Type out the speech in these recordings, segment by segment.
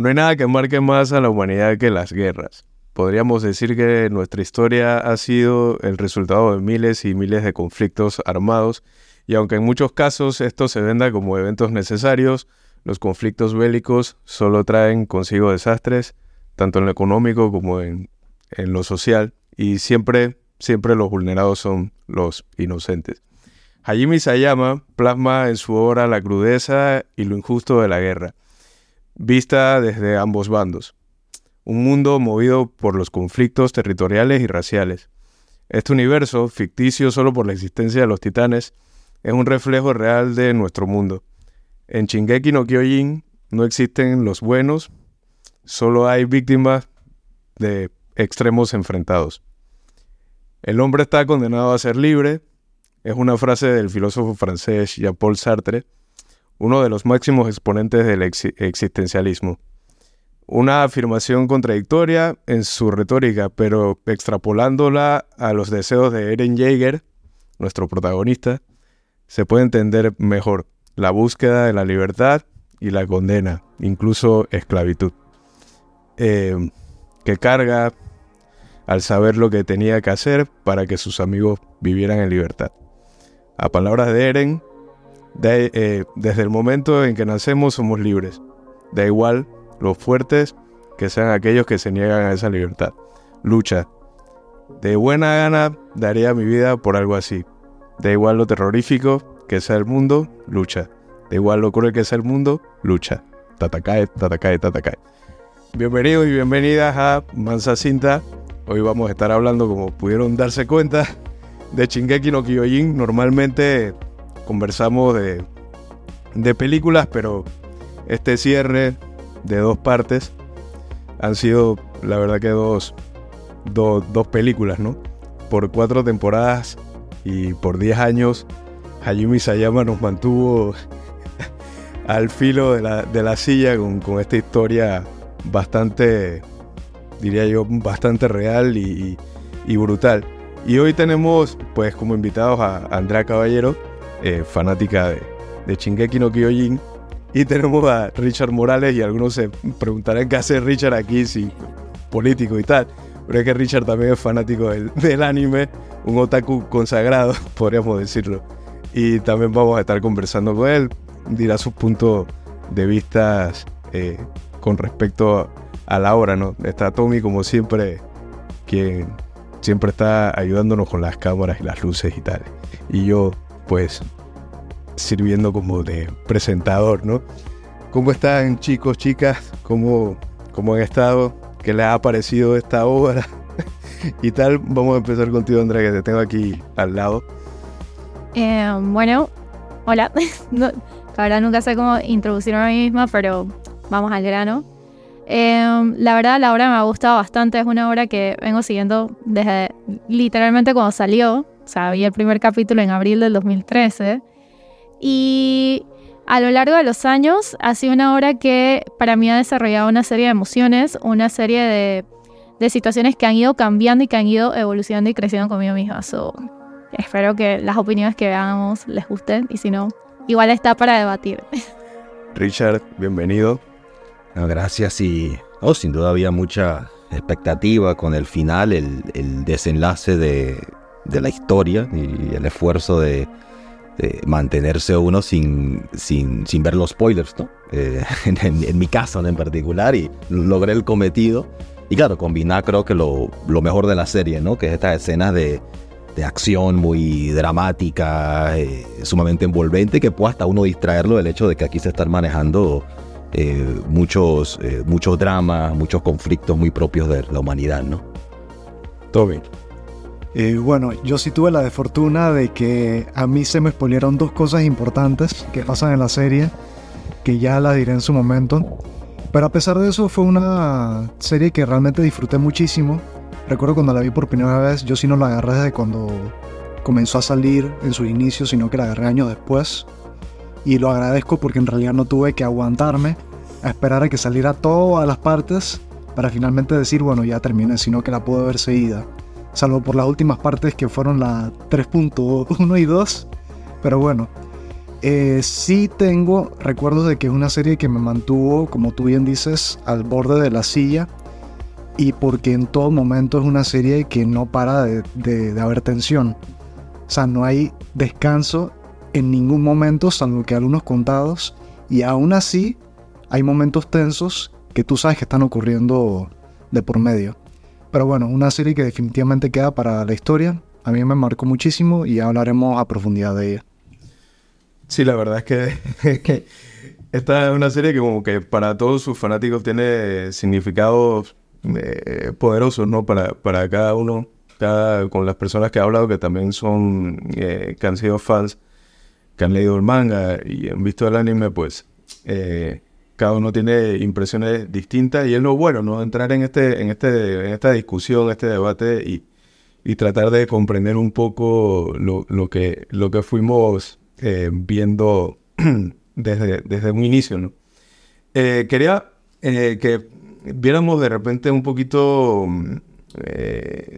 No hay nada que marque más a la humanidad que las guerras. Podríamos decir que nuestra historia ha sido el resultado de miles y miles de conflictos armados, y aunque en muchos casos esto se venda como eventos necesarios, los conflictos bélicos solo traen consigo desastres, tanto en lo económico como en, en lo social, y siempre, siempre los vulnerados son los inocentes. Hajime Sayama plasma en su obra la crudeza y lo injusto de la guerra, vista desde ambos bandos. Un mundo movido por los conflictos territoriales y raciales. Este universo, ficticio solo por la existencia de los titanes, es un reflejo real de nuestro mundo. En Shingeki no Kyojin no existen los buenos, solo hay víctimas de extremos enfrentados. El hombre está condenado a ser libre, es una frase del filósofo francés Jean-Paul Sartre, uno de los máximos exponentes del existencialismo. Una afirmación contradictoria en su retórica, pero extrapolándola a los deseos de Eren Jaeger, nuestro protagonista, se puede entender mejor la búsqueda de la libertad y la condena, incluso esclavitud, eh, que carga al saber lo que tenía que hacer para que sus amigos vivieran en libertad. A palabras de Eren, eh, desde el momento en que nacemos somos libres. Da igual los fuertes que sean aquellos que se niegan a esa libertad. Lucha. De buena gana daría mi vida por algo así. Da igual lo terrorífico que sea el mundo, lucha. Da igual lo cruel que sea el mundo, lucha. Tatakae, tatakae, tatakae. Bienvenidos y bienvenidas a Mansa Cinta. Hoy vamos a estar hablando, como pudieron darse cuenta, de Shingeki no Kyojin. Normalmente conversamos de, de películas, pero este cierre de dos partes han sido, la verdad que dos, dos películas, ¿no? Por cuatro temporadas y por diez años, Hayumi Sayama nos mantuvo al filo de la, de la silla con, con, esta historia bastante, diría yo, bastante real y, y, brutal. Y hoy tenemos, pues, como invitados a Andrea Caballero, eh, fanática de, de Shingeki no Kyojin, y tenemos a Richard Morales y algunos se preguntarán qué hace Richard aquí, si político y tal. Pero es que Richard también es fanático del, del anime, un otaku consagrado, podríamos decirlo. Y también vamos a estar conversando con él, dirá sus puntos de vista eh, con respecto a la obra, ¿no? Está Tommy como siempre, quien siempre está ayudándonos con las cámaras y las luces y tal. Y yo, pues, sirviendo como de presentador, ¿no? ¿Cómo están chicos, chicas? ¿Cómo, cómo han estado? ¿Qué les ha parecido esta obra? y tal, vamos a empezar contigo, Andrea, que te tengo aquí al lado. Eh, bueno, hola. la verdad nunca sé cómo introducirme a mí misma, pero vamos al grano. Eh, la verdad, la obra me ha gustado bastante. Es una obra que vengo siguiendo desde literalmente cuando salió. O sea, vi el primer capítulo en abril del 2013. Y a lo largo de los años ha sido una obra que para mí ha desarrollado una serie de emociones, una serie de, de situaciones que han ido cambiando y que han ido evolucionando y creciendo conmigo misma. espero que las opiniones que veamos les gusten y si no, igual está para debatir. Richard, bienvenido. gracias y oh, sin duda había mucha expectativa con el final, el, el desenlace de, de la historia y el esfuerzo de mantenerse uno sin, sin, sin, ver los spoilers, ¿no? Eh, en, mi caso en particular, y logré el cometido. Y claro, combinar creo que lo, lo mejor de la serie, ¿no? Que es estas escenas de, de acción muy dramática, eh, sumamente envolvente, que puede hasta uno distraerlo del hecho de que aquí se están manejando eh, muchos, muchos dramas, muchos conflictos muy propios de la humanidad, ¿no? Eh, bueno, yo sí tuve la desfortuna de que a mí se me expolieron dos cosas importantes que pasan en la serie, que ya las diré en su momento. Pero a pesar de eso fue una serie que realmente disfruté muchísimo. Recuerdo cuando la vi por primera vez, yo sí no la agarré desde cuando comenzó a salir en su inicio, sino que la agarré años después. Y lo agradezco porque en realidad no tuve que aguantarme a esperar a que saliera todas las partes para finalmente decir, bueno, ya terminé, sino que la pude ver seguida salvo por las últimas partes que fueron la 3.1 y 2. Pero bueno, eh, sí tengo recuerdos de que es una serie que me mantuvo, como tú bien dices, al borde de la silla y porque en todo momento es una serie que no para de, de haber tensión. O sea, no hay descanso en ningún momento, salvo que algunos contados, y aún así hay momentos tensos que tú sabes que están ocurriendo de por medio. Pero bueno, una serie que definitivamente queda para la historia. A mí me marcó muchísimo y hablaremos a profundidad de ella. Sí, la verdad es que, esta es una serie que como que para todos sus fanáticos tiene significados eh, poderosos, ¿no? Para, para cada uno, cada, con las personas que ha hablado que también son, eh, que han sido fans, que han leído el manga y han visto el anime, pues eh, cada uno tiene impresiones distintas y es lo bueno, ¿no? Entrar en, este, en, este, en esta discusión, este debate y, y tratar de comprender un poco lo, lo, que, lo que fuimos eh, viendo desde, desde un inicio, ¿no? Eh, quería eh, que viéramos de repente un poquito,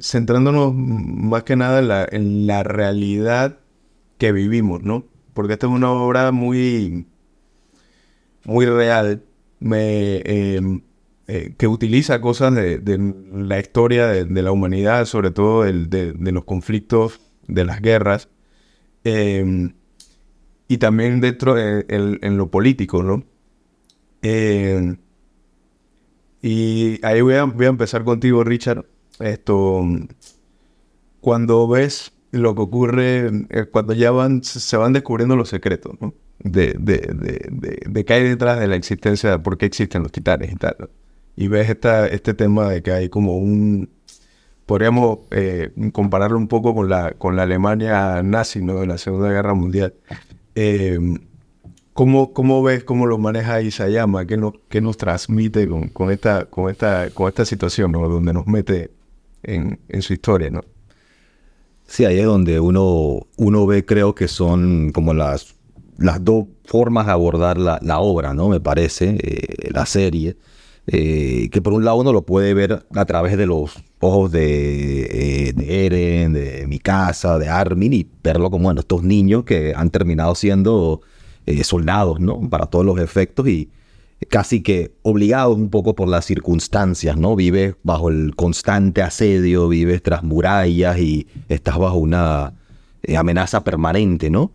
centrándonos más que nada en la, en la realidad que vivimos, ¿no? Porque esta es una obra muy, muy real, em, que utiliza cosas de, la historia de, la humanidad, sobre todo de, los conflictos, de las guerras. Em, y también dentro de, en lo político, ¿no? Eh, y ahí voy a, voy a, empezar contigo, Richard. Esto, cuando ves lo que ocurre, eh, cuando ya van, se van descubriendo los secretos, ¿no? De, de, de, de, qué hay detrás de la existencia, de por qué existen los titanes y tal. Y ves esta, este tema de que hay como un... Podríamos eh, compararlo un poco con la, con la Alemania nazi, ¿no? De la Segunda Guerra Mundial. Eh, ¿cómo, ¿cómo, ves, cómo lo maneja Isayama? ¿Qué nos, qué nos transmite con, con, esta, con, esta, con esta situación, ¿no? donde nos mete en, en, su historia? ¿no? Sí, ahí es donde uno, uno ve, creo que son como las, las dos formas de abordar la, obra, ¿no? Me parece, eh, la serie. Eh, que por un lado uno lo puede ver a través de los ojos de, eh, Eren, de Mikasa, de Armin, y verlo como, bueno, estos niños que han terminado siendo soldados, ¿no? Para todos los efectos y casi que obligados un poco por las circunstancias, ¿no? Vives bajo el constante asedio, vives tras murallas y estás bajo una amenaza permanente, ¿no?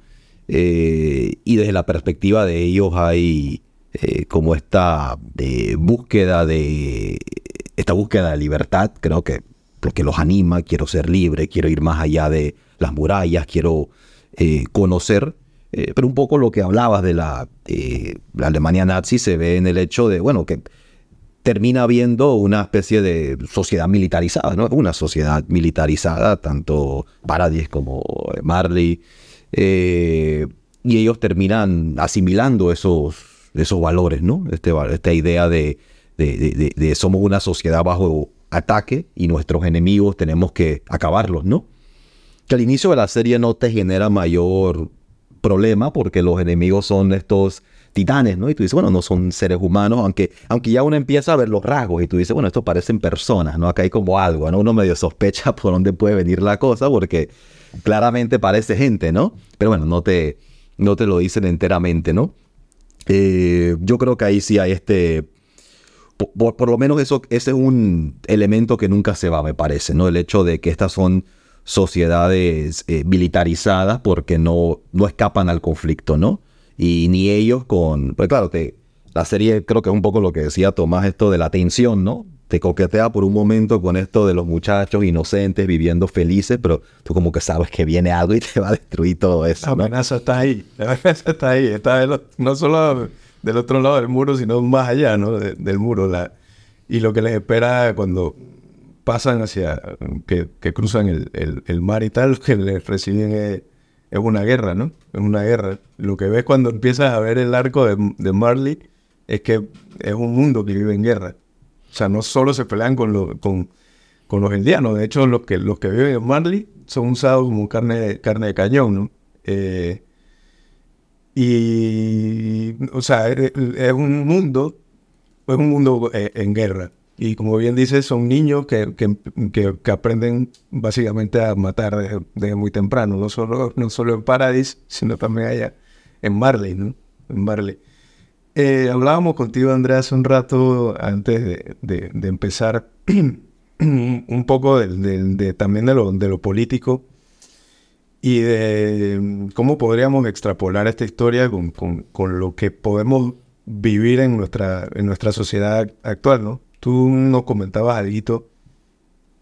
Y desde la perspectiva de ellos hay eh, como esta de búsqueda de esta búsqueda de libertad, creo que lo que los anima, quiero ser libre, quiero ir más allá de las murallas, quiero eh, conocer, eh, pero un poco lo que hablabas de la, la, Alemania nazi se ve en el hecho de, bueno, que termina habiendo una especie de sociedad militarizada, ¿no? Una sociedad militarizada, tanto Paradis como Marley, y ellos terminan asimilando esos esos valores, ¿no? Este, esta idea de, de, somos una sociedad bajo ataque y nuestros enemigos tenemos que acabarlos, ¿no? Que al inicio de la serie no te genera mayor problema porque los enemigos son estos titanes, ¿no? Y tú dices, bueno, no son seres humanos, aunque, aunque ya uno empieza a ver los rasgos y tú dices, bueno, estos parecen personas, ¿no? Acá hay como algo, ¿no? Uno medio sospecha por dónde puede venir la cosa porque claramente parece gente, ¿no? Pero bueno, no te, no te lo dicen enteramente, ¿no? Eh, yo creo que ahí sí hay este... Por, lo menos eso, ese es un elemento que nunca se va, me parece, ¿no? El hecho de que estas son sociedades eh, militarizadas porque no, no escapan al conflicto, ¿no? Y ni ellos con... Pues claro, te, la serie creo que es un poco lo que decía Tomás, esto de la tensión, ¿no? Te coquetea por un momento con esto de los muchachos inocentes viviendo felices, pero tú como que sabes que viene algo y te va a destruir todo eso. La amenaza está ahí, la amenaza está ahí, está no solo del otro lado del muro, sino más allá, ¿no? del muro. Y lo que les espera cuando pasan hacia, que, cruzan el, el, mar y tal, que les reciben es, una guerra, ¿no? Es una guerra. Lo que ves cuando empiezas a ver el arco de, de Marley es que es un mundo que vive en guerra. O sea, no solo se pelean con, con, con los indianos, de hecho los que, los que viven en Marley son usados como carne, carne de cañón, ¿no? Eh, y, o sea, es, un mundo, es un mundo eh, en guerra. Y como bien dices, son niños que, que, aprenden básicamente a matar desde, muy temprano, no solo, no solo en Paradis, sino también allá en Marley, ¿no? En Marley. Eh, hablábamos contigo, Andrea, hace un rato, antes de, empezar, un poco de, también de lo, de lo político y de mm, cómo podríamos extrapolar esta historia con, con, lo que podemos vivir en nuestra, en nuestra sociedad actual, ¿no? Tú nos comentabas algo,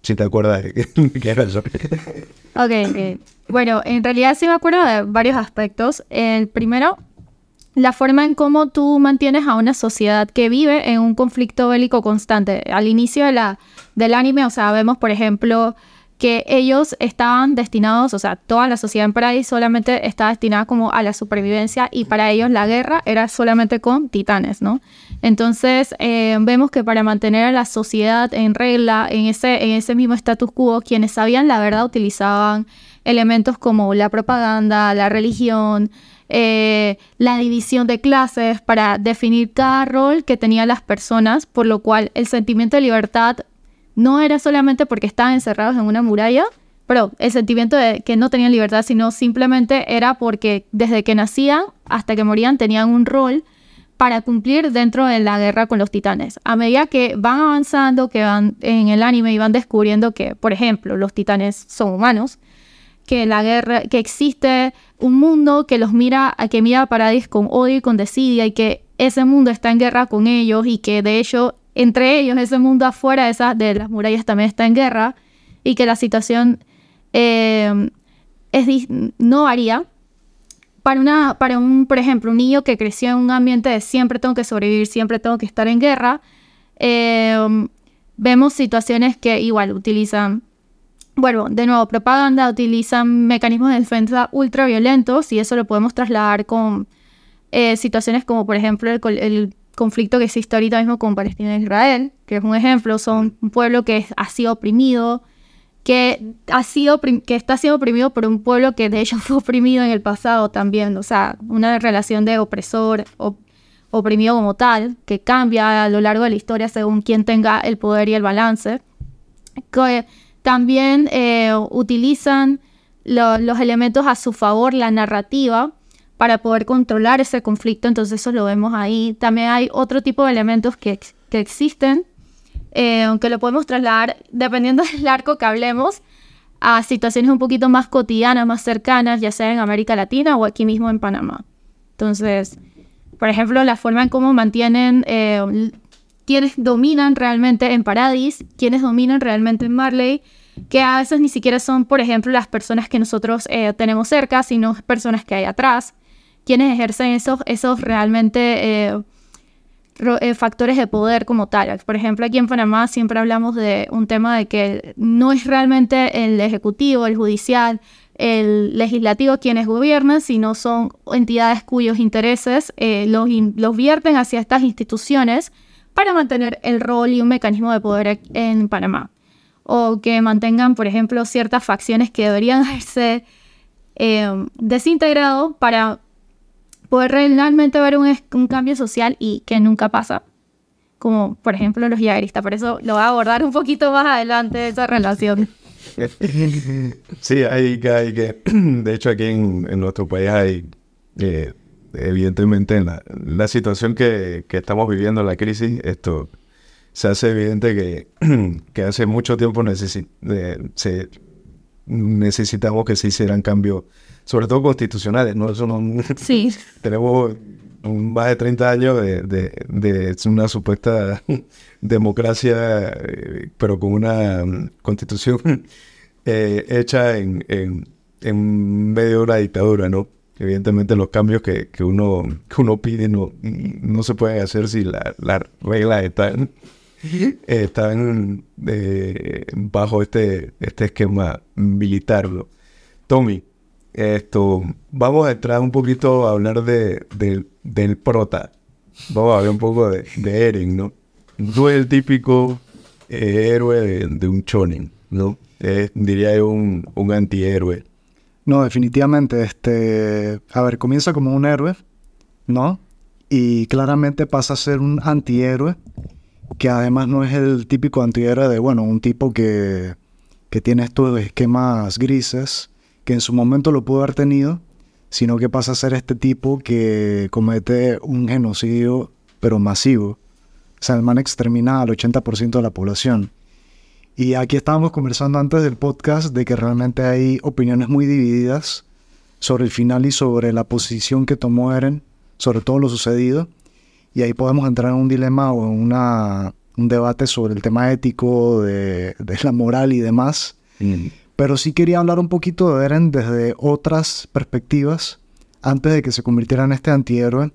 si te acuerdas de qué era eso. Ok, bueno, en realidad sí me acuerdo de varios aspectos. El primero, la forma en cómo tú mantienes a una sociedad que vive en un conflicto bélico constante. Al inicio de la, del anime, o sea, vemos, por ejemplo, que ellos estaban destinados, o sea, toda la sociedad en Paradis solamente estaba destinada como a la supervivencia y para ellos la guerra era solamente con titanes, ¿no? Entonces eh, vemos que para mantener a la sociedad en regla, en ese, en ese mismo status quo, quienes sabían la verdad utilizaban elementos como la propaganda, la religión, eh, la división de clases para definir cada rol que tenían las personas, por lo cual el sentimiento de libertad no era solamente porque estaban encerrados en una muralla, pero el sentimiento de que no tenían libertad, sino simplemente era porque desde que nacían hasta que morían tenían un rol para cumplir dentro de la guerra con los titanes. A medida que van avanzando, que van en el anime y van descubriendo que, por ejemplo, los titanes son humanos, que la guerra, que existe un mundo que los mira, que mira a Paradis con odio y con desidia y que ese mundo está en guerra con ellos y que de hecho entre ellos, ese mundo afuera de, esas, de las murallas también está en guerra y que la situación eh, es, no varía. Para, una, para un, por ejemplo, un niño que creció en un ambiente de siempre tengo que sobrevivir, siempre tengo que estar en guerra, eh, vemos situaciones que igual utilizan, bueno, de nuevo, propaganda, utilizan mecanismos de defensa ultraviolentos y eso lo podemos trasladar con eh, situaciones como, por ejemplo, el conflicto que existe ahorita mismo con Palestina e Israel, que es un ejemplo, son un pueblo que ha sido oprimido, que, ha sido, que está siendo oprimido por un pueblo que de hecho fue oprimido en el pasado también, o sea, una relación de opresor o, oprimido como tal, que cambia a lo largo de la historia según quien tenga el poder y el balance, que también eh, utilizan los elementos a su favor, la narrativa, para poder controlar ese conflicto, entonces eso lo vemos ahí. También hay otro tipo de elementos que, que existen, eh, aunque lo podemos trasladar, dependiendo del arco que hablemos, a situaciones un poquito más cotidianas, más cercanas, ya sea en América Latina o aquí mismo en Panamá. Entonces, por ejemplo, la forma en cómo mantienen, eh, quienes dominan realmente en Paradis, quienes dominan realmente en Marley, que a veces ni siquiera son, por ejemplo, las personas que nosotros eh, tenemos cerca, sino personas que hay atrás quienes ejercen esos, esos realmente eh, eh, factores de poder como tal. Por ejemplo, aquí en Panamá siempre hablamos de un tema de que no es realmente el ejecutivo, el judicial, el legislativo quienes gobiernan, sino son entidades cuyos intereses eh, los, los vierten hacia estas instituciones para mantener el rol y un mecanismo de poder en Panamá. O que mantengan, por ejemplo, ciertas facciones que deberían haberse desintegrado para poder realmente ver un, cambio social y que nunca pasa. Como por ejemplo los yagueristas. Por eso lo voy a abordar un poquito más adelante esa relación. Sí, hay que, hay que, de hecho aquí en, nuestro país hay, eh, evidentemente en la, situación que, estamos viviendo, la crisis, esto se hace evidente que, que hace mucho tiempo se, necesitamos que se hicieran cambios sobre todo constitucionales, ¿no? Eso no sí. tenemos más de 30 años de, de, una supuesta democracia, eh, pero con una constitución eh, hecha en, en, medio de una dictadura, ¿no? Evidentemente los cambios que, que, uno, que uno pide no, no se pueden hacer si las reglas están, están eh, bajo este, este esquema militar. ¿no? Tommy, esto, vamos a entrar un poquito a hablar de, del prota. Vamos a hablar un poco de, de Eren, ¿no? No es el típico eh, héroe de, un chonen, ¿no? diría yo un, un antihéroe. No, definitivamente. Este, a ver, comienza como un héroe, ¿no? Y claramente pasa a ser un antihéroe, que además no es el típico antihéroe de, bueno, un tipo que, que tiene estos esquemas grises, que en su momento lo pudo haber tenido, sino que pasa a ser este tipo que comete un genocidio, pero masivo. O sea, el man extermina al 80% de la población. Y aquí estábamos conversando antes del podcast de que realmente hay opiniones muy divididas sobre el final y sobre la posición que tomó Eren, sobre todo lo sucedido. Y ahí podemos entrar en un dilema o en una, un debate sobre el tema ético, de, la moral y demás. Mm. Pero sí quería hablar un poquito de Eren desde otras perspectivas antes de que se convirtiera en este antihéroe.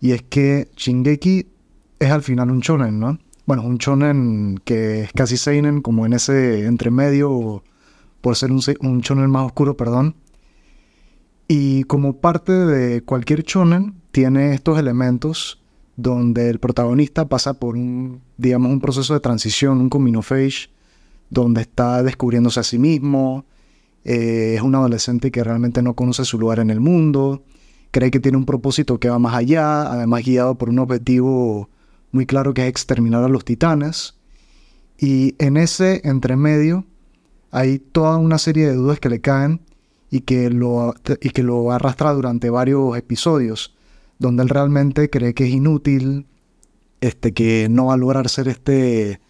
Y es que Shingeki es al final un shonen, ¿no? Bueno, un shonen que es casi seinen, como en ese entremedio, por ser un, un shonen más oscuro, perdón. Y como parte de cualquier shonen, tiene estos elementos donde el protagonista pasa por un, digamos, un proceso de transición, un coming of donde está descubriéndose a sí mismo, eh, es un adolescente que realmente no conoce su lugar en el mundo, cree que tiene un propósito que va más allá, además guiado por un objetivo muy claro que es exterminar a los titanes. Y en ese entremedio hay toda una serie de dudas que le caen y que lo, y que lo arrastra durante varios episodios, donde él realmente cree que es inútil, este, que no va a lograr ser este,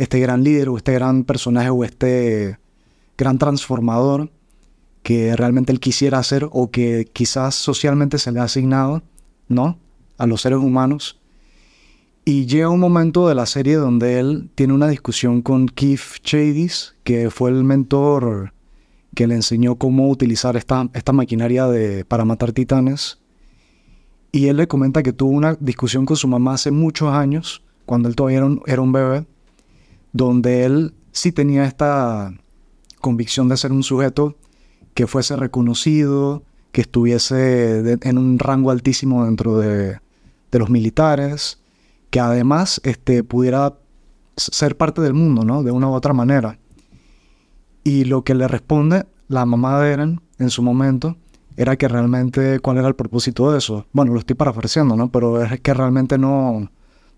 este gran líder o este gran personaje o este gran transformador que realmente él quisiera hacer o que quizás socialmente se le ha asignado, ¿no? A los seres humanos. Y llega un momento de la serie donde él tiene una discusión con Keith Chadis, que fue el mentor que le enseñó cómo utilizar esta, esta maquinaria de, para matar titanes. Y él le comenta que tuvo una discusión con su mamá hace muchos años, cuando él todavía era un, era un bebé, donde él sí tenía esta convicción de ser un sujeto que fuese reconocido, que estuviese en un rango altísimo dentro de, de los militares, que además este, pudiera ser parte del mundo, ¿no? De una u otra manera. Y lo que le responde la mamá de Eren en su momento era que realmente cuál era el propósito de eso. Bueno, lo estoy parafraseando, ¿no? Pero es que realmente no,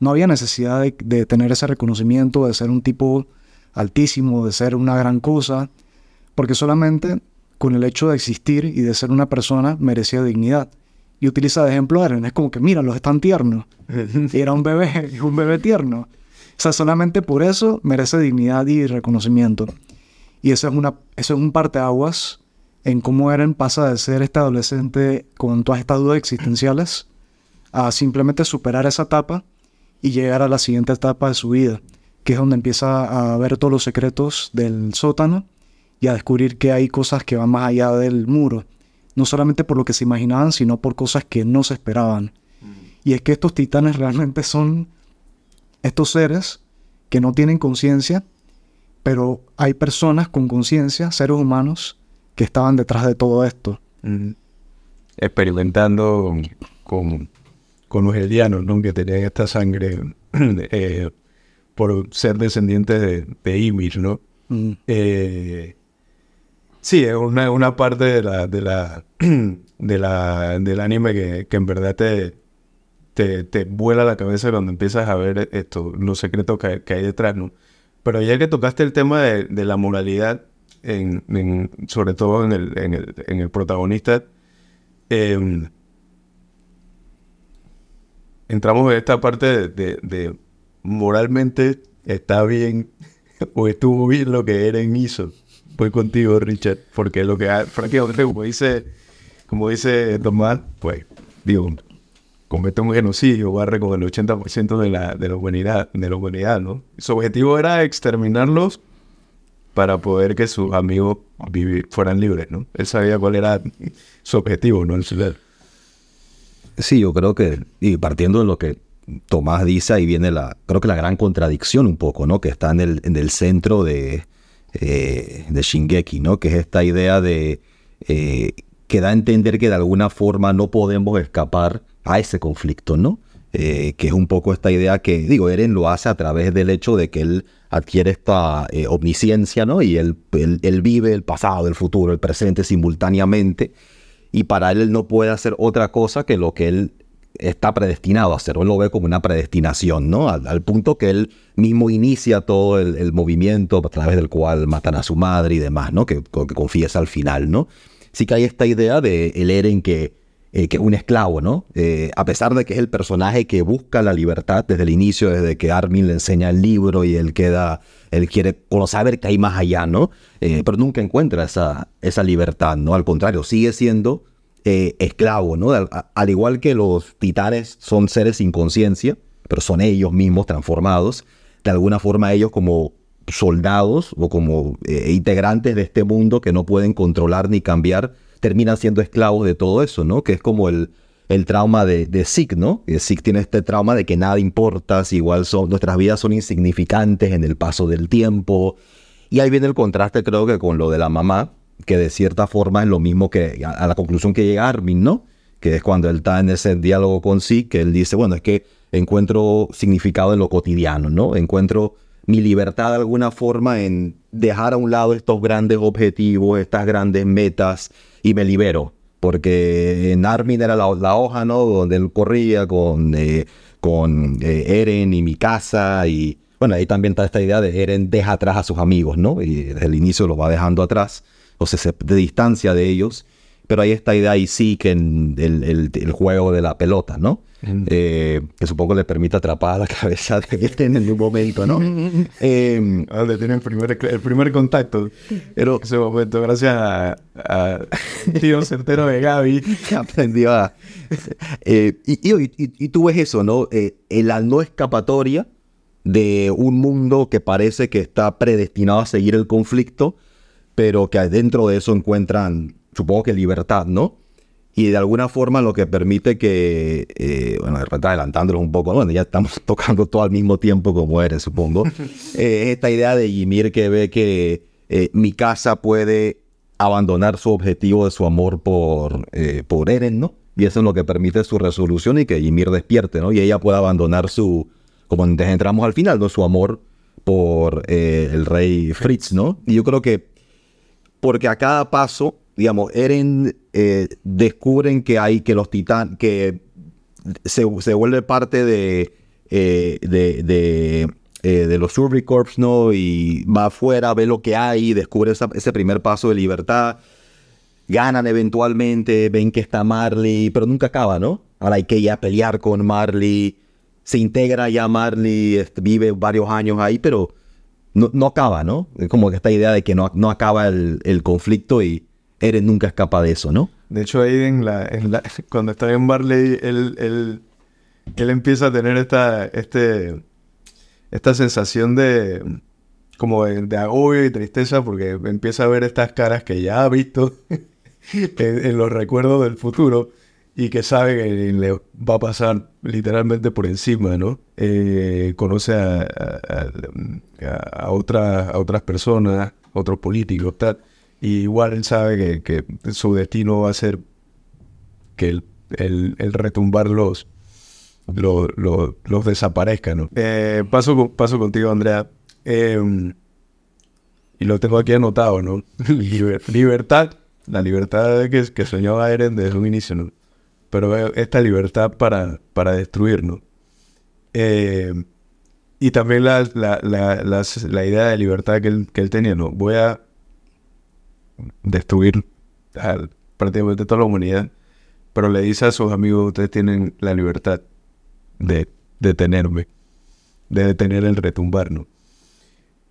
no había necesidad de, de tener ese reconocimiento, de ser un tipo altísimo, de ser una gran cosa, porque solamente con el hecho de existir y de ser una persona merecía dignidad. Y utiliza de ejemplo a Eren, es como que, mira, los están tiernos. Y era un bebé, un bebé tierno. O sea, solamente por eso merece dignidad y reconocimiento. Y eso es, una, eso es un parteaguas en cómo Eren pasa de ser este adolescente con todas estas dudas existenciales a simplemente superar esa etapa y llegar a la siguiente etapa de su vida, que es donde empieza a ver todos los secretos del sótano y a descubrir que hay cosas que van más allá del muro, no solamente por lo que se imaginaban, sino por cosas que no se esperaban. Y es que estos titanes realmente son estos seres que no tienen conciencia, pero hay personas con conciencia, seres humanos, que estaban detrás de todo esto. Ujú. Experimentando con, con, los helianos, ¿no? Que tenían esta sangre eh, por ser descendientes de, de Ymir, ¿no? Mm, Eh, sí, es una, una parte de la, de la, de la, del anime que, que en verdad te, te, te vuela la cabeza cuando empiezas a ver esto, los secretos que, que hay detrás, ¿no? Pero ya que tocaste el tema de, de la moralidad, en, en- sobre todo en el, en el, en el protagonista, eh, entramos en esta parte de, moralmente está bien o estuvo bien lo que Eren hizo. Voy contigo, Richard, porque lo que prácticamente como dice, como dice Tomás, pues, digo, comete un genocidio, barre con el 80% de la, de la humanidad, de la humanidad, ¿no? Su objetivo era exterminarlos para poder que sus amigos vivi- fueran libres, ¿no? Él sabía cuál era su objetivo, ¿no? El. Sí, yo creo que, y partiendo de lo que Tomás dice, ahí viene la, creo que la gran contradicción un poco, ¿no? Que está en el, en el centro de, eh, de Shingeki, ¿no? Que es esta idea de, eh, que da a entender que de alguna forma no podemos escapar a ese conflicto, ¿no? Eh, que es un poco esta idea que, digo, Eren lo hace a través del hecho de que él adquiere esta eh, omnisciencia, ¿no? Y él, él- él vive el pasado, el futuro, el presente simultáneamente y para él no puede hacer otra cosa que lo que él está predestinado a hacer, él lo ve como una predestinación, ¿no? Al, punto que él mismo inicia todo el, movimiento a través del cual matan a su madre y demás, ¿no? Que, confiesa al final, ¿no? sí que hay esta idea de el Eren que, eh, que es un esclavo, ¿no? Eh, a pesar de que es el personaje que busca la libertad desde el inicio, desde que Armin le enseña el libro y él queda, él quiere saber que hay más allá, ¿no? Eh, pero nunca encuentra esa, esa libertad, ¿no? Al contrario, sigue siendo esclavo, ¿no? al igual que los titanes son seres sin conciencia, pero son ellos mismos transformados, de alguna forma ellos como soldados o como integrantes de este mundo que no pueden controlar ni cambiar, terminan siendo esclavos de todo eso, ¿no? Que es como el, el trauma de, de ¿no? Zeke tiene este trauma de que nada importa, si igual son, nuestras vidas son insignificantes en el paso del tiempo. Y ahí viene el contraste, creo que con lo de la mamá, que de cierta forma es lo mismo que a, la conclusión que llega Armin, ¿no? Que es cuando él está en ese diálogo con Zeke, que él dice, bueno, es que encuentro significado en lo cotidiano, ¿no? Encuentro mi libertad de alguna forma en dejar a un lado estos grandes objetivos, estas grandes metas y me libero. Porque en Armin era la, hoja, ¿no? Donde él corría con, eh, con eh, Eren y mi casa y bueno, ahí también está esta idea de Eren deja atrás a sus amigos, ¿no? Y desde el inicio los va dejando atrás, o sea, se de distancia de ellos pero hay esta idea y sí que en el, juego de la pelota, ¿no? Eh, que supongo le permite atrapar a la cabeza de este en un momento, ¿no? eh, donde tiene el primer, el primer contacto. Pero ese momento, gracias a, tío certero de Gaby. Que aprendió a... Eh, y, tú ves eso, ¿no? Eh, la no escapatoria de un mundo que parece que está predestinado a seguir el conflicto, pero que dentro de eso encuentran supongo que libertad, ¿no? Y de alguna forma lo que permite que, eh, bueno, de repente adelantándolos un poco, bueno, ya estamos tocando todo al mismo tiempo como eres, supongo, eh, es esta idea de Ymir que ve que eh, mi casa puede abandonar su objetivo de su amor por, por Eren, ¿no? Y eso es lo que permite su resolución y que Ymir despierte, ¿no? Y ella puede abandonar su, como entramos al final, ¿no? Su amor por el rey Fritz, ¿no? Y yo creo que porque a cada paso digamos, Eren eh, descubren que hay que los titanes, que se, vuelve parte de, eh, de, eh, de, los Survey ¿no? Y va afuera, ve lo que hay, descubre ese primer paso de libertad, ganan eventualmente, ven que está Marley, pero nunca acaba, ¿no? Ahora hay que ir a pelear con Marley, se integra ya Marley, este, vive varios años ahí, pero no, no acaba, ¿no? Es como que esta idea de que no, no acaba el, el conflicto y Eren nunca escapa de eso, ¿no? De hecho, ahí la, cuando está en Barley, él, él, él, empieza a tener esta, este, esta sensación de como de, agobio y tristeza porque empieza a ver estas caras que ya ha visto en, los recuerdos del futuro y que sabe que le va a pasar literalmente por encima, ¿no? Eh, conoce a, a, a, otras personas, otros políticos, tal y igual él sabe que, su destino va a ser que el, el, retumbar los, los, desaparezca, ¿no? Eh, paso, paso contigo, Andrea. Em, y lo tengo aquí anotado, ¿no? libertad, la libertad que, que soñaba Eren desde un inicio, ¿no? Pero esta libertad para, para destruir, ¿no? Em, y también la, la, idea de libertad que él, que él tenía, ¿no? Voy a destruir prácticamente toda la humanidad, pero le dice a sus amigos, ustedes tienen la libertad de detenerme, de detener el retumbar, ¿no?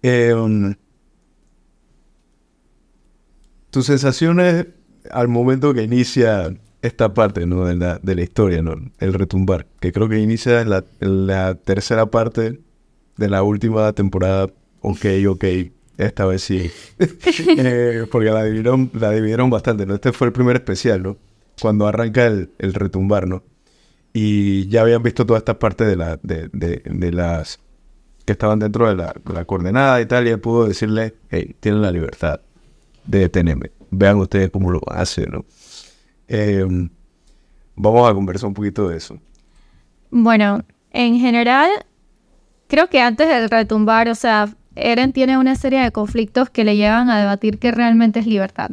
Em, tus sensaciones al momento que inicia esta parte ¿no? de, la, de la historia, ¿no? el retumbar, que creo que inicia la, la tercera parte de la última temporada, ok, ok, esta vez sí. Eh, porque la dividieron, la dividieron bastante, ¿no? Este fue el primer especial, ¿no? Cuando arranca el, retumbar, ¿no? Y ya habían visto todas estas partes de, la, de, las que estaban dentro de la, coordenada y tal, y él pudo decirle, hey, tienen la libertad de detenerme. Vean ustedes cómo lo hacen, ¿no? Em, vamos a conversar un poquito de eso. Bueno, en general, creo que antes del retumbar, o sea, Eren tiene una serie de conflictos que le llevan a debatir qué realmente es libertad.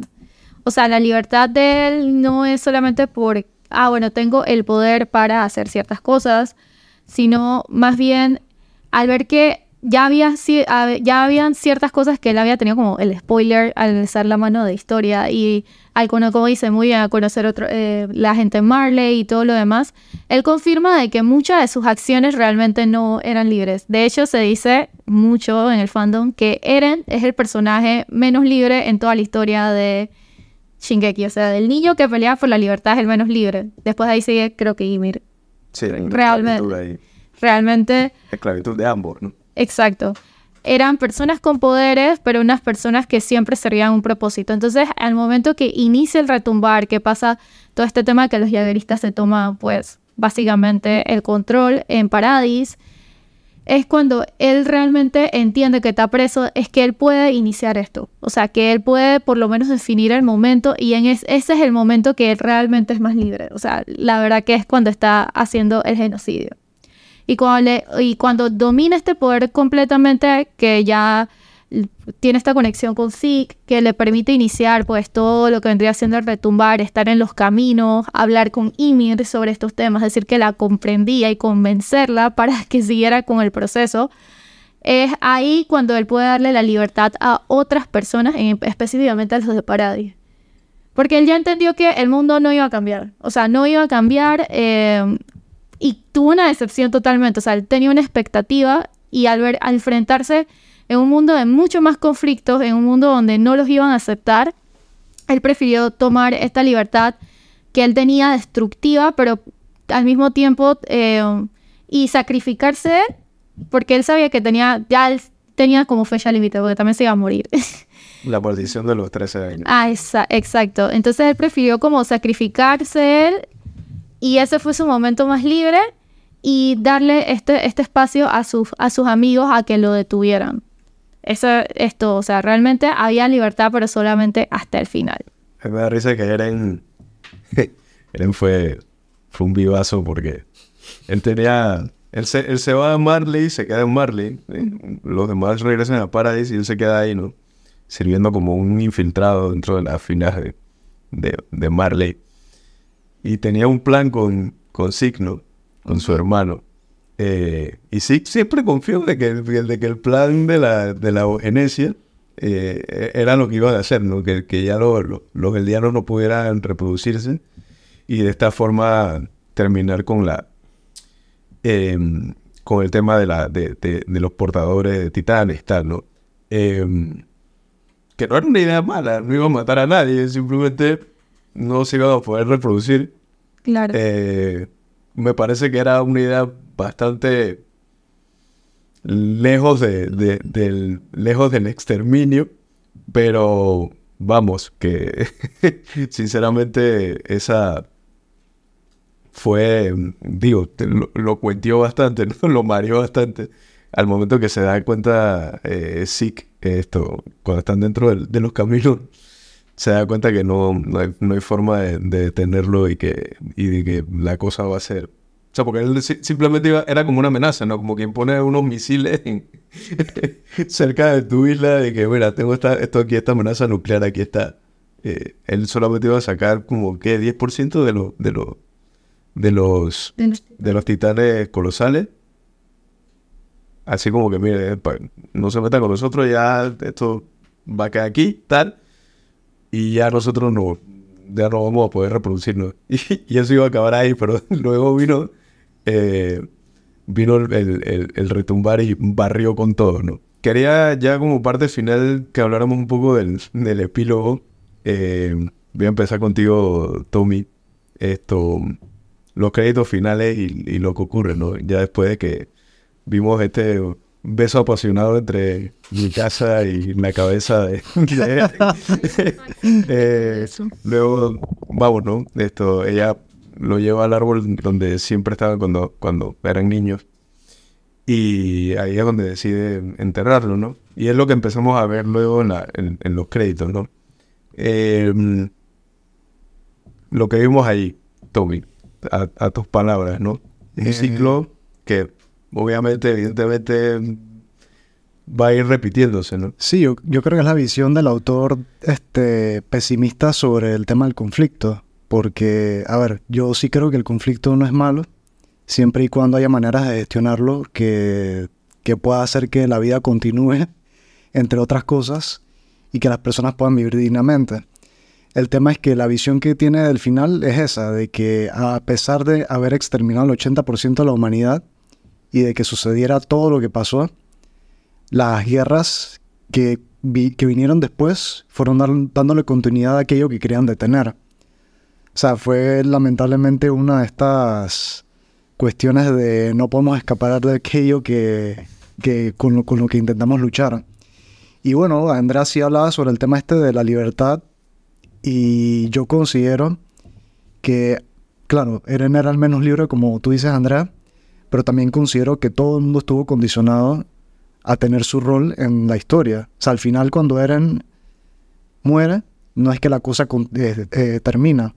O sea, la libertad de él no es solamente por, ah, bueno, tengo el poder para hacer ciertas cosas, sino más bien al ver que ya, había, ya habían ciertas cosas que él había tenido como el spoiler al alzar la mano de historia y al como dice muy a conocer otro, eh, la gente Marley y todo lo demás, él confirma de que muchas de sus acciones realmente no eran libres. De hecho, se dice mucho en el fandom que Eren es el personaje menos libre en toda la historia de Shingeki. O sea, del niño que pelea por la libertad es el menos libre. Después de ahí sigue, creo que Ymir. Sí, realmente. Realmente. Esclavitud de ambos, ¿no? Exacto. Eran personas con poderes, pero unas personas que siempre servían un propósito. Entonces, al momento que inicia el retumbar, que pasa todo este tema que los yagueristas se toman, pues, básicamente el control en Paradis, es cuando él realmente entiende que está preso, es que él puede iniciar esto. O sea, que él puede por lo menos definir el momento y en ese es el momento que él realmente es más libre. O sea, la verdad que es cuando está haciendo el genocidio. Y cuando, domina este poder completamente, que ya tiene esta conexión con Zeke que le permite iniciar pues todo lo que vendría siendo el retumbar, estar en los caminos, hablar con Ymir sobre estos temas, decir que la comprendía y convencerla para que siguiera con el proceso. Es ahí cuando él puede darle la libertad a otras personas, específicamente a los de Paradis. Porque él ya entendió que el mundo no iba a cambiar. O sea, no iba a cambiar. Eh, y tuvo una decepción totalmente. O sea, él tenía una expectativa y al, ver, al enfrentarse en un mundo de mucho más conflictos, en un mundo donde no los iban a aceptar, él prefirió tomar esta libertad que él tenía destructiva, pero al mismo tiempo eh, y sacrificarse porque él sabía que tenía ya él tenía como fecha límite porque también se iba a morir. La maldición de los 13 años. Ah, exacto. Entonces él prefirió como sacrificarse él y ese fue su momento más libre y darle este, este espacio a sus, a sus amigos a que lo detuvieran. Eso, esto, o sea, realmente había libertad, pero solamente hasta el final. Me da risa que Eren, Eren fue, fue un vivazo porque él tenía, él se, él se va a Marley, se queda en Marley, los demás regresan a Paradise y él se queda ahí, ¿no? Sirviendo como un infiltrado dentro de las filas de, de, de Marley. Y tenía un plan con, con Signo, con su hermano. Eh, y sí, siempre confío de que, de que el plan de la, de la eugenesia eh, era lo que iba a hacer, ¿no? que, que ya los eldianos no pudieran reproducirse y de esta forma terminar con la em, con el tema de, la, de, de, los portadores de titanes, tal, ¿no? Em, que no era una idea mala, no iba a matar a nadie, simplemente no se iba a poder reproducir. Claro. Eh, me parece que era una idea bastante lejos, de, del, lejos del exterminio, pero vamos, que sinceramente esa fue, digo, lo, lo cuentió bastante, lo mareó bastante. Al momento que se da cuenta eh, esto, cuando están dentro de los caminos, se da cuenta que no, no, hay, forma de, detenerlo y que, y que la cosa va a ser. O sea, porque él simplemente era como una amenaza, ¿no? Como quien pone unos misiles cerca de tu isla de que, mira, tengo esta, esto aquí, esta amenaza nuclear, aquí está. Eh, él solamente iba a sacar como, ¿qué? 10% de, lo, de, lo, de, los, de los titanes colosales. Así como que, mire, no se metan con nosotros, ya esto va a quedar aquí, tal y ya nosotros no, ya no vamos a poder reproducirnos. Y, eso iba a acabar ahí, pero luego vino, eh, vino el, el, retumbar y barrió con todo, ¿no? Quería ya como parte final que habláramos un poco del, del epílogo. Eh, voy a empezar contigo, Tommy. Esto, los créditos finales y, y lo que ocurre, ¿no? Ya después de que vimos este beso apasionado entre mi casa y la cabeza de... Eh, luego, vamos, ¿no? Esto, ella lo lleva al árbol donde siempre estaba cuando, cuando eran niños. Y ahí es donde decide enterrarlo, ¿no? Y es lo que empezamos a ver luego en, los créditos, ¿no? Em, lo que vimos ahí, Tommy, a, tus palabras, ¿no? Un eh, ciclo que obviamente, evidentemente, va a ir repitiéndose, ¿no? Sí, yo, creo que es la visión del autor este, pesimista sobre el tema del conflicto. Porque, a ver, yo sí creo que el conflicto no es malo, siempre y cuando haya maneras de gestionarlo que, que pueda hacer que la vida continúe, entre otras cosas, y que las personas puedan vivir dignamente. El tema es que la visión que tiene del final es esa, de que a pesar de haber exterminado el 80% de la humanidad y de que sucediera todo lo que pasó, las guerras que, que vinieron después fueron dándole continuidad a aquello que querían detener. O sea, fue lamentablemente una de estas cuestiones de no podemos escapar de aquello que, que con, lo, con lo que intentamos luchar. Y bueno, Andrea sí hablaba sobre el tema este de la libertad y yo considero que, claro, Eren era el menos libre, como tú dices, Andrea, pero también considero que todo el mundo estuvo condicionado a tener su rol en la historia. O sea, al final cuando Eren muere, no es que la cosa eh, eh, termina.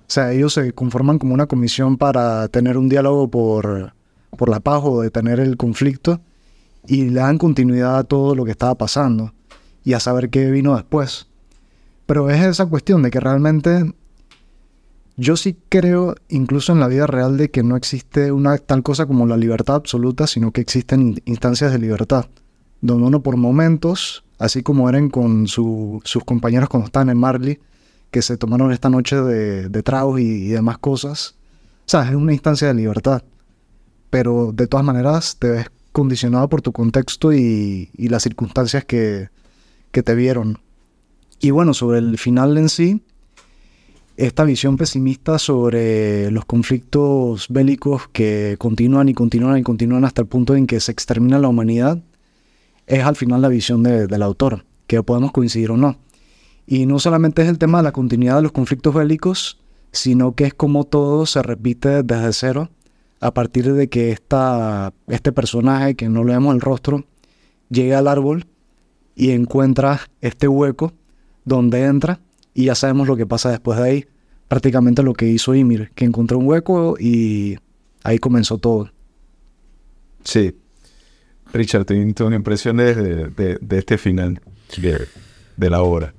O sea, ellos se conforman como una comisión para tener un diálogo por, por la paz o detener el conflicto y le dan continuidad a todo lo que estaba pasando y a saber qué vino después. Pero es esa cuestión de que realmente yo sí creo, incluso en la vida real, de que no existe una tal cosa como la libertad absoluta, sino que existen instancias de libertad, donde uno por momentos, así como eran con sus compañeros cuando estaban en Marley, que se tomaron esta noche de, de tragos y, demás cosas, o sea, es una instancia de libertad, pero de todas maneras te ves condicionado por tu contexto y, y las circunstancias que, que te vieron. Y bueno, sobre el final en sí, esta visión pesimista sobre los conflictos bélicos que continúan y continúan y continúan hasta el punto en que se extermina la humanidad, es al final la visión del autor, que podemos coincidir o no. Y no solamente es el tema de la continuidad de los conflictos bélicos, sino que es como todo se repite desde cero, a partir de que esta, este personaje, que no le vemos el rostro, llega al árbol y encuentra este hueco donde entra y ya sabemos lo que pasa después de ahí. Prácticamente lo que hizo Ymir, que encontró un hueco y ahí comenzó todo. Sí. Richard, ¿tus impresiones de, de, de este final de, la obra?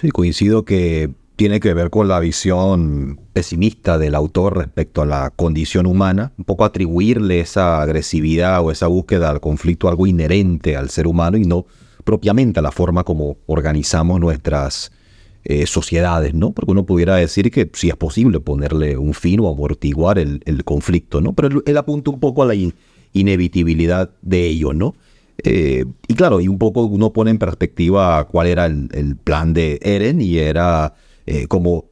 Sí, coincido que tiene que ver con la visión pesimista del autor respecto a la condición humana, un poco atribuirle esa agresividad o esa búsqueda al conflicto algo inherente al ser humano y no propiamente a la forma como organizamos nuestras eh, sociedades, ¿no? Porque uno pudiera decir que sí es posible ponerle un fin o amortiguar el, conflicto, ¿no? Pero él, apunta un poco a la inevitabilidad de ello, ¿no? Eh, y claro, y un poco uno pone en perspectiva cuál era el, plan de Eren y era eh, como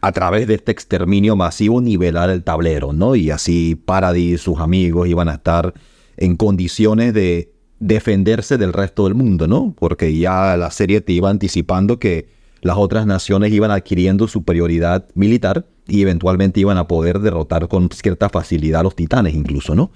a través de este exterminio masivo nivelar el tablero, ¿no? Y así Paradis, sus amigos iban a estar en condiciones de defenderse del resto del mundo, ¿no? Porque ya la serie te iba anticipando que las otras naciones iban adquiriendo superioridad militar y eventualmente iban a poder derrotar con cierta facilidad a los titanes incluso, ¿no?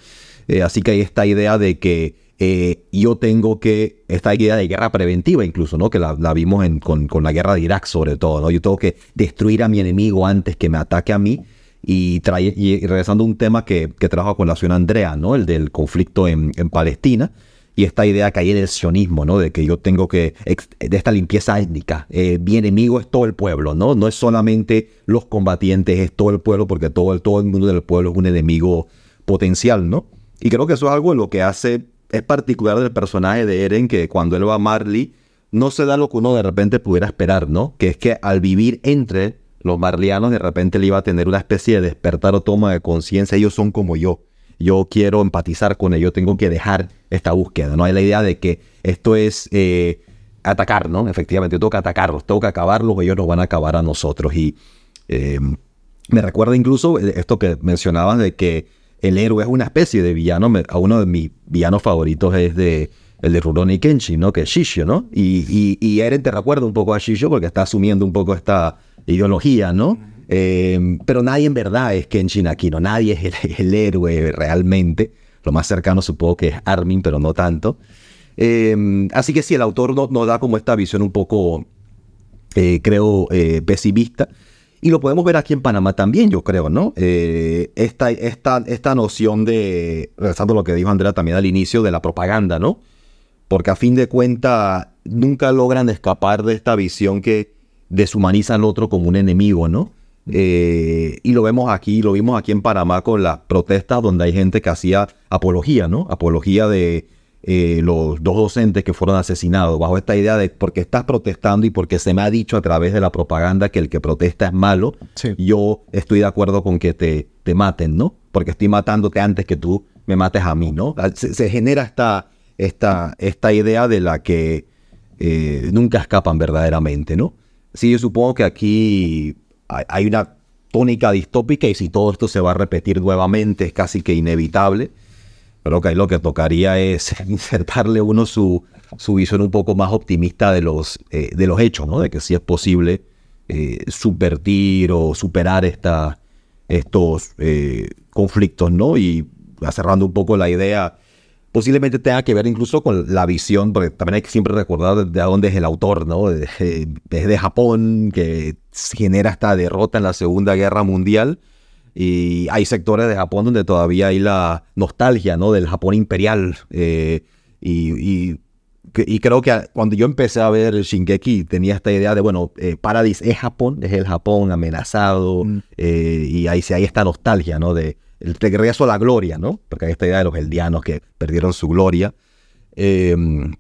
Eh, así que hay esta idea de que eh, yo tengo que, esta idea de guerra preventiva incluso, ¿no? Que la, vimos con, la guerra de Irak sobre todo, ¿no? Yo tengo que destruir a mi enemigo antes que me ataque a mí. Y, trae, y regresando a un tema que, que trajo a colación Andrea, ¿no? El del conflicto en, en Palestina y esta idea que hay en el sionismo, ¿no? De que yo tengo que, de esta limpieza étnica, eh, mi enemigo es todo el pueblo, ¿no? No es solamente los combatientes, es todo el pueblo, porque todo el, todo el mundo del pueblo es un enemigo potencial, ¿no? Y creo que eso es algo lo que hace, es particular del personaje de Eren, que cuando él va a Marley, no se da lo que uno de repente pudiera esperar, ¿no? Que es que al vivir entre los marlianos, de repente le iba a tener una especie de despertar o toma de conciencia, ellos son como yo yo quiero empatizar con ellos, tengo que dejar esta búsqueda. No hay la idea de que esto es eh, atacar, ¿no? Efectivamente, yo tengo que atacarlos, tengo que acabarlos, ellos nos van a acabar a nosotros. Y eh, me recuerda incluso esto que mencionabas de que el héroe es una especie de villano. Uno de mis villanos favoritos es de el de Rurouni Kenshi, ¿no? Que es Shishio, ¿no? Y, y, y Eren te recuerda un poco a Shishio porque está asumiendo un poco esta ideología, ¿no? Eh, pero nadie en verdad es Kenshin Aquino, nadie es el, héroe realmente. Lo más cercano supongo que es Armin, pero no tanto. Eh, así que sí, el autor nos, da como esta visión un poco, eh, creo, pesimista. Y lo podemos ver aquí en Panamá también, yo creo, ¿no? esta, esta, esta noción de, regresando lo que dijo Andrea también al inicio, de la propaganda, ¿no? Porque a fin de cuentas nunca logran escapar de esta visión que deshumaniza al otro como un enemigo, ¿no? Eh, y lo vemos aquí, lo vimos aquí en Panamá con las protestas donde hay gente que hacía apología, ¿no? Apología de eh, los dos docentes que fueron asesinados, bajo esta idea de porque estás protestando y porque se me ha dicho a través de la propaganda que el que protesta es malo, yo estoy de acuerdo con que te, te maten, ¿no? Porque estoy matándote antes que tú me mates a mí, ¿no? Se, genera esta, esta, esta idea de la que eh, nunca escapan verdaderamente, ¿no? Sí, yo supongo que aquí hay una tónica distópica y si todo esto se va a repetir nuevamente es casi que inevitable. Pero que lo que tocaría es insertarle uno su, su visión un poco más optimista de los, eh, de los hechos, ¿no? De que sí es posible eh, subvertir o superar estos eh, conflictos, ¿no? Y cerrando un poco la idea, posiblemente tenga que ver incluso con la visión, porque también hay que siempre recordar de dónde es el autor, ¿no? Es de Japón, que genera esta derrota en la Segunda Guerra Mundial. Y hay sectores de Japón donde todavía hay la nostalgia, ¿no? Del Japón imperial. Eh, y, creo que cuando yo empecé a ver Shingeki tenía esta idea de, bueno, eh, Paradis es Japón, es el Japón amenazado. Mm. Eh, y ahí, hay esta nostalgia, ¿no? De, el regreso a la gloria, ¿no? Porque hay esta idea de los eldianos que perdieron su gloria. Em,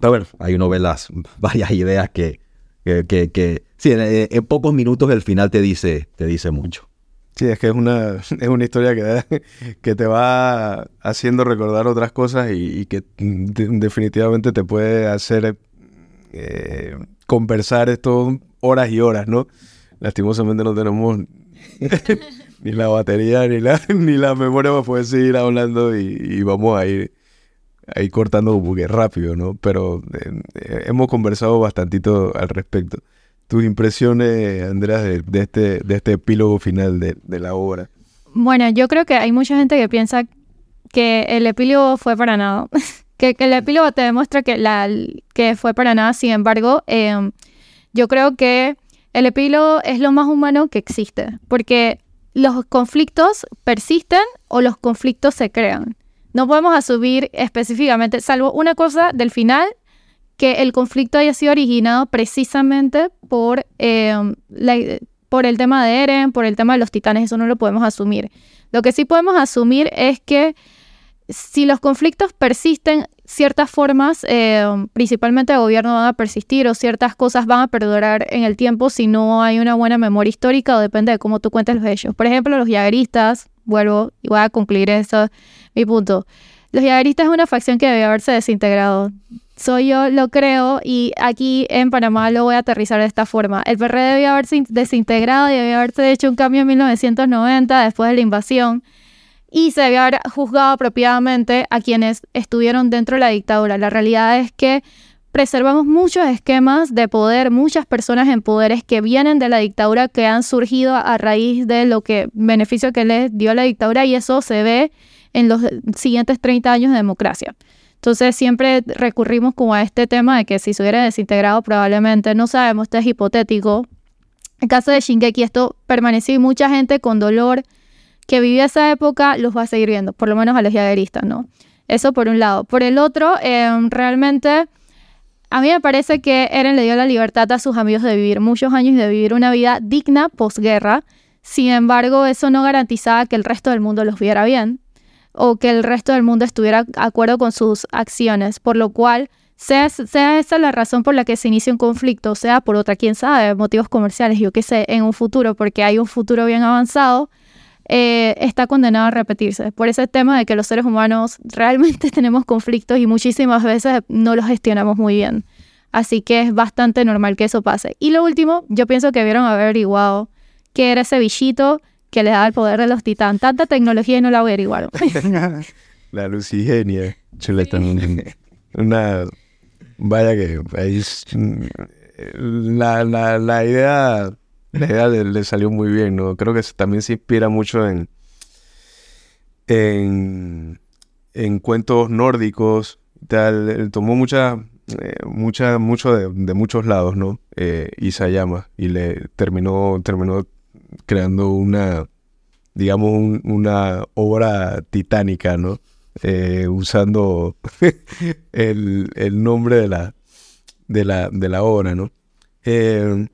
pero bueno, ahí uno ve las varias ideas que, que, que, sí, en, pocos minutos el final te dice, te dice mucho. Sí, es que es una, es una historia que, que te va haciendo recordar otras cosas y, que definitivamente te puede hacer eh, conversar esto horas y horas, ¿no? Lastimosamente no tenemos ni la batería, ni la, ni la memoria para poder seguir hablando y, vamos a ir, cortando un poco rápido, ¿no? Pero eh, eh, hemos conversado bastantito al respecto. Tus impresiones, Andrea, de, este, de este epílogo final de, la obra. Bueno, yo creo que hay mucha gente que piensa que el epílogo fue para nada. que, el epílogo te demuestra que fue para nada. Sin embargo, em, yo creo que el epílogo es lo más humano que existe. Porque los conflictos persisten o los conflictos se crean. No podemos asumir específicamente, salvo una cosa del final, que el conflicto haya sido originado precisamente por, em, por el tema de Eren, por el tema de los titanes, eso no lo podemos asumir. Lo que sí podemos asumir es que si los conflictos persisten, ciertas formas, eh, principalmente de gobierno, van a persistir o ciertas cosas van a perdurar en el tiempo si no hay una buena memoria histórica o depende de cómo tú cuentes los hechos. Por ejemplo, los yagueristas, vuelvo y voy a concluir eso, mi punto. Los yagueristas es una facción que debe haberse desintegrado. Soy yo, lo creo, y aquí en Panamá lo voy a aterrizar de esta forma. El PRD debió haberse desintegrado y debió haberse hecho un cambio en 1990 después de la invasión y se debe haber juzgado apropiadamente a quienes estuvieron dentro de la dictadura. La realidad es que preservamos muchos esquemas de poder, muchas personas en poderes que vienen de la dictadura, que han surgido a raíz de lo que beneficio que les dio la dictadura y eso se ve en los siguientes 30 años de democracia. Entonces siempre recurrimos como a este tema de que si se hubiera desintegrado probablemente, no sabemos, esto es hipotético. En caso de Shingeki esto permaneció y mucha gente con dolor que vivió esa época los va a seguir viendo, por lo menos a los yagueristas, ¿no? Eso por un lado. Por el otro, em, realmente a mí me parece que Eren le dio la libertad a sus amigos de vivir muchos años y de vivir una vida digna posguerra. Sin embargo, eso no garantizaba que el resto del mundo los viera bien o que el resto del mundo estuviera de acuerdo con sus acciones, por lo cual sea, esa la razón por la que se inicia un conflicto, sea por otra, quién sabe, motivos comerciales, yo qué sé, en un futuro, porque hay un futuro bien avanzado, eh, está condenado a repetirse. Por ese tema de que los seres humanos realmente tenemos conflictos y muchísimas veces no los gestionamos muy bien. Así que es bastante normal que eso pase. Y lo último, yo pienso que vieron haber averiguado qué era ese bichito que le da el poder de los titanes. Tanta tecnología y no la averiguaron. la lucigenia. Chuleta. Una. Vaya que. la, la, la idea la idea le, salió muy bien, ¿no? Creo que también se inspira mucho en, en, en cuentos nórdicos, tal, tomó mucha, eh, mucha, mucho de, muchos lados, ¿no? Eh, Isayama, y le terminó, terminó creando una, digamos, una obra titánica, ¿no? Eh, usando el, el, nombre de la, de la, de la obra, ¿no? Eh,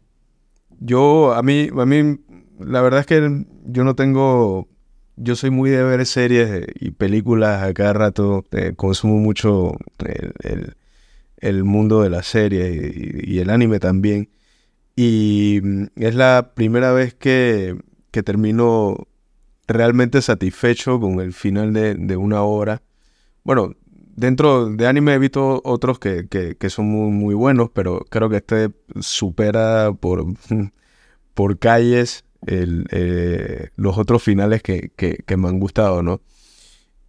yo, a mí, a mí la verdad es que yo no tengo, yo soy muy de ver series y películas a cada rato, eh, consumo mucho el, mundo de las series y, el anime también. Y mm, es la primera vez que, que termino realmente satisfecho con el final de, de una obra. Bueno, dentro de anime he visto otros que, son muy, muy, buenos, pero creo que este supera por, por calles eh, los otros finales que, me han gustado, ¿no?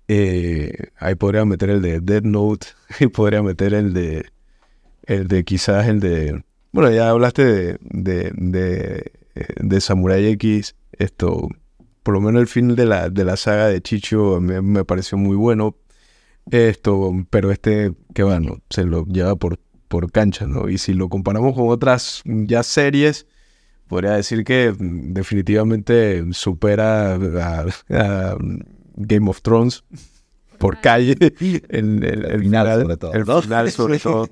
Eh, ahí podría meter el de Dead Note y podría meter el de el de quizás el de bueno ya hablaste de de, de, Samurai X esto por lo menos el fin de la, de la saga de Chicho me, me pareció muy bueno esto, pero este, que bueno, se lo lleva por, por cancha, ¿no? Y si lo comparamos con otras ya series, podría decir que definitivamente supera a, Game of Thrones por calle. El, el, final, sobre todo. El final, sobre todo.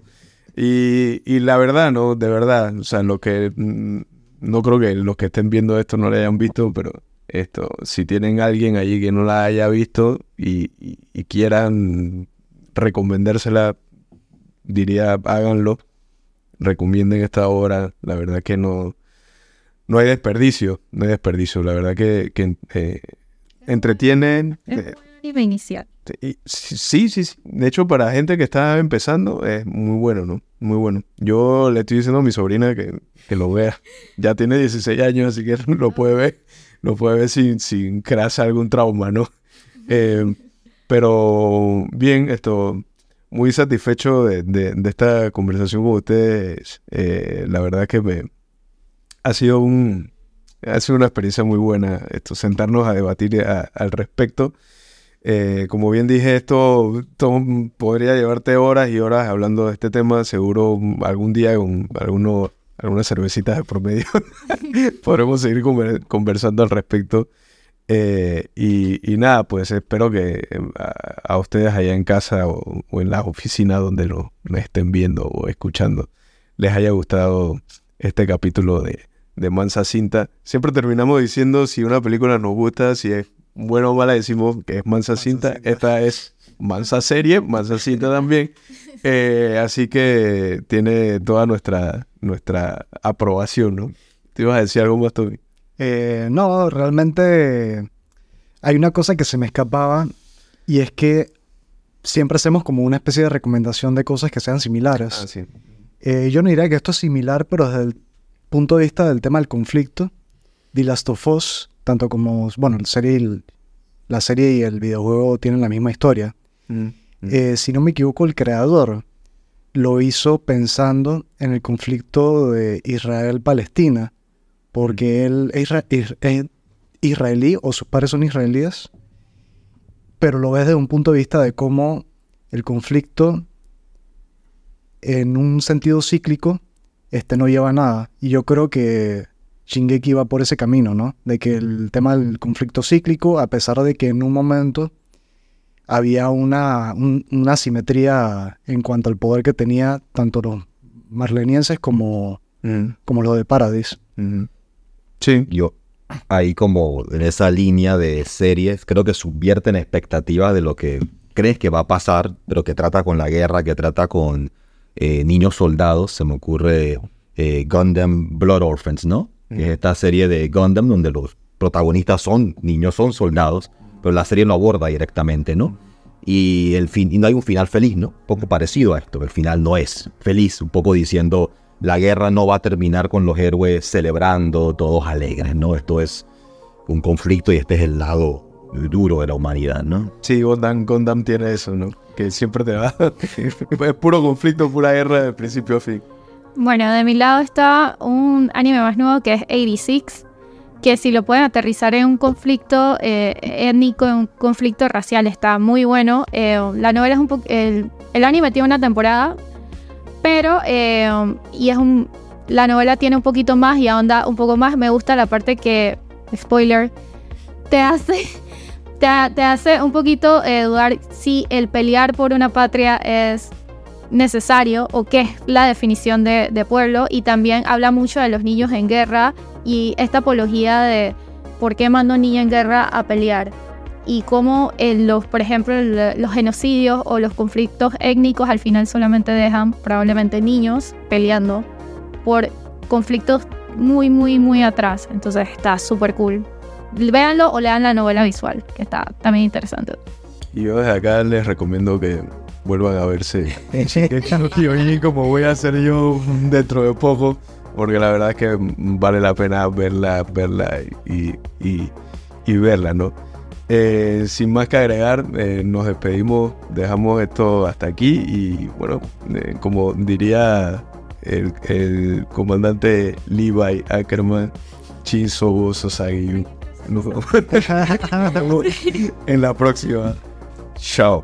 Y, y, la verdad, ¿no? De verdad, o sea, lo que. Mm, no creo que los que estén viendo esto no lo hayan visto, pero esto, si tienen alguien allí que no la haya visto y, quieran recomendársela, diría háganlo, recomienden esta obra, la verdad que no, no hay desperdicio, no hay desperdicio, la verdad que, que eh, entretienen. Es eh, inicial. Sí, sí, sí. De hecho, para gente que está empezando, es muy bueno, ¿no? Muy bueno. Yo le estoy diciendo a mi sobrina que, que lo vea. Ya tiene 16 años, así que lo puede ver lo puede ver sin, sin crearse algún trauma, ¿no? Eh, pero bien, esto, muy satisfecho de, esta conversación con ustedes. Eh, la verdad que me ha sido un ha sido una experiencia muy buena esto, sentarnos a debatir al respecto. Eh, como bien dije, esto, podría llevarte horas y horas hablando de este tema. Seguro algún día con algunos algunas cervecitas de promedio, podremos seguir conversando al respecto. Eh, y, nada, pues espero que eh, a, ustedes allá en casa o, en la oficina donde lo, estén viendo o escuchando les haya gustado este capítulo de, de Mansa Cinta. Siempre terminamos diciendo si una película nos gusta, si es buena o mala, decimos que es Mansa, Cinta. Esta es Mansa Serie, Mansa Cinta también. Eh, así que tiene toda nuestra nuestra aprobación, ¿no? ¿Te ibas a decir algo más, Toby? Eh, no, realmente hay una cosa que se me escapaba y es que siempre hacemos como una especie de recomendación de cosas que sean similares. Ah, sí. Eh, yo no diría que esto es similar, pero desde el punto de vista del tema del conflicto, The Last of Us, tanto como, bueno, la serie, la serie y el videojuego tienen la misma historia. Mm, mm. Eh, si no me equivoco, el creador lo hizo pensando en el conflicto de Israel-Palestina, porque él es, israelí o sus padres son israelíes, pero lo ves desde un punto de vista de cómo el conflicto en un sentido cíclico este no lleva a nada. Y yo creo que Shingeki va por ese camino, ¿no? De que el tema del conflicto cíclico, a pesar de que en un momento había una, una simetría en cuanto al poder que tenía tanto los marlenienses como, mm. como los de Paradis. Sí. Yo, ahí como en esa línea de series, creo que subvierten expectativas de lo que crees que va a pasar, pero que trata con la guerra, que trata con eh, niños soldados. Se me ocurre eh, Gundam Blood Orphans, ¿no? Que es esta serie de Gundam donde los protagonistas son niños, son soldados pero la serie no aborda directamente, ¿no? Y, el fin, y no hay un final feliz, ¿no? Un poco parecido a esto, el final no es feliz, un poco diciendo la guerra no va a terminar con los héroes celebrando, todos alegres, ¿no? Esto es un conflicto y este es el lado duro de la humanidad, ¿no? Sí, Gondam, Gondam tiene eso, ¿no? Que siempre te va... es puro conflicto, pura guerra de principio a fin. Bueno, de mi lado está un anime más nuevo que es 86, que si lo pueden aterrizar en un conflicto eh, étnico, en un conflicto racial, está muy bueno. Eh, la novela es un poco... El, anime tiene una temporada, pero... Eh, y es un... La novela tiene un poquito más y ahonda un poco más. Me gusta la parte que, spoiler, te hace... Te, hace un poquito dudar si el pelear por una patria es necesario o qué es la definición de, de, pueblo y también habla mucho de los niños en guerra y esta apología de por qué mando niña en guerra a pelear y cómo eh, los, por ejemplo, los genocidios o los conflictos étnicos al final solamente dejan probablemente niños peleando por conflictos muy, muy, muy atrás. Entonces está súper cool. Véanlo o lean la novela visual, que está también interesante. Y yo desde acá les recomiendo que vuelvan a verse. y como voy a hacer yo dentro de poco, porque la verdad es que vale la pena verla, verla y, y, y verla, ¿no? Eh, sin más que agregar, eh, nos despedimos, dejamos esto hasta aquí y bueno, eh, como diría el, el comandante Levi Ackerman, Shinzo Sosagi. En la próxima. Chao.